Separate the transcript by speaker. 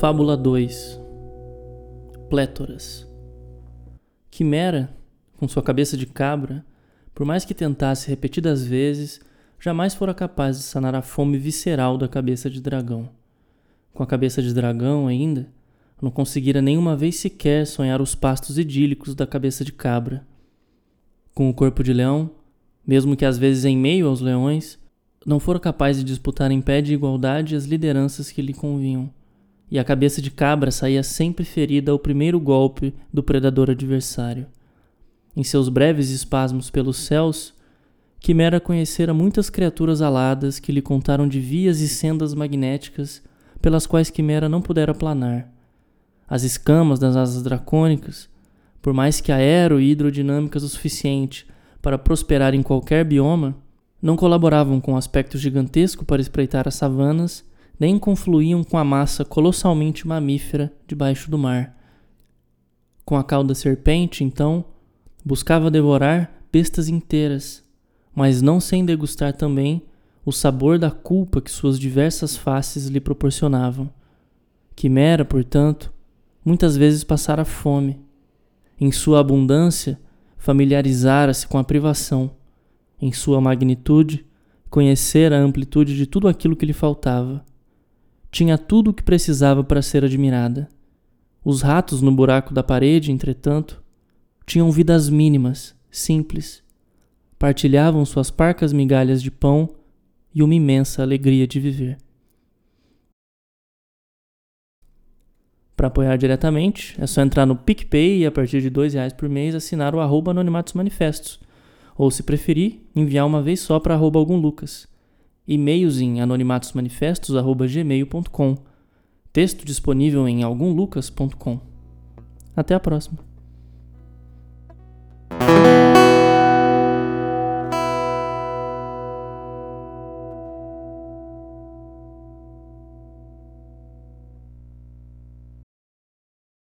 Speaker 1: Fábula 2 Plétoras Quimera, com sua cabeça de cabra, por mais que tentasse repetidas vezes, jamais fora capaz de sanar a fome visceral da cabeça de dragão. Com a cabeça de dragão, ainda, não conseguira nenhuma vez sequer sonhar os pastos idílicos da cabeça de cabra. Com o corpo de leão, mesmo que às vezes em meio aos leões, não fora capaz de disputar em pé de igualdade as lideranças que lhe convinham, e a cabeça de cabra saía sempre ferida ao primeiro golpe do predador adversário. Em seus breves espasmos pelos céus, Quimera conhecera muitas criaturas aladas que lhe contaram de vias e sendas magnéticas pelas quais Quimera não pudera planar. As escamas das asas dracônicas, por mais que aero e hidrodinâmicas o suficiente para prosperar em qualquer bioma, não colaboravam com o aspecto gigantesco para espreitar as savanas, nem confluíam com a massa colossalmente mamífera debaixo do mar. Com a cauda serpente, então, buscava devorar bestas inteiras, mas não sem degustar também o sabor da culpa que suas diversas faces lhe proporcionavam. Quimera, portanto, muitas vezes passara fome. Em sua abundância, familiarizara-se com a privação em sua magnitude, conhecer a amplitude de tudo aquilo que lhe faltava. Tinha tudo o que precisava para ser admirada. Os ratos no buraco da parede, entretanto, tinham vidas mínimas, simples. Partilhavam suas parcas migalhas de pão e uma imensa alegria de viver. Para apoiar diretamente, é só entrar no PicPay e a partir de R$ reais por mês assinar o arroba Anonimatos Manifestos ou, se preferir, enviar uma vez só para arroba algum Lucas. E-mails em anonimatosmanifestos.gmail.com. Texto disponível em algumlucas.com. Até a próxima.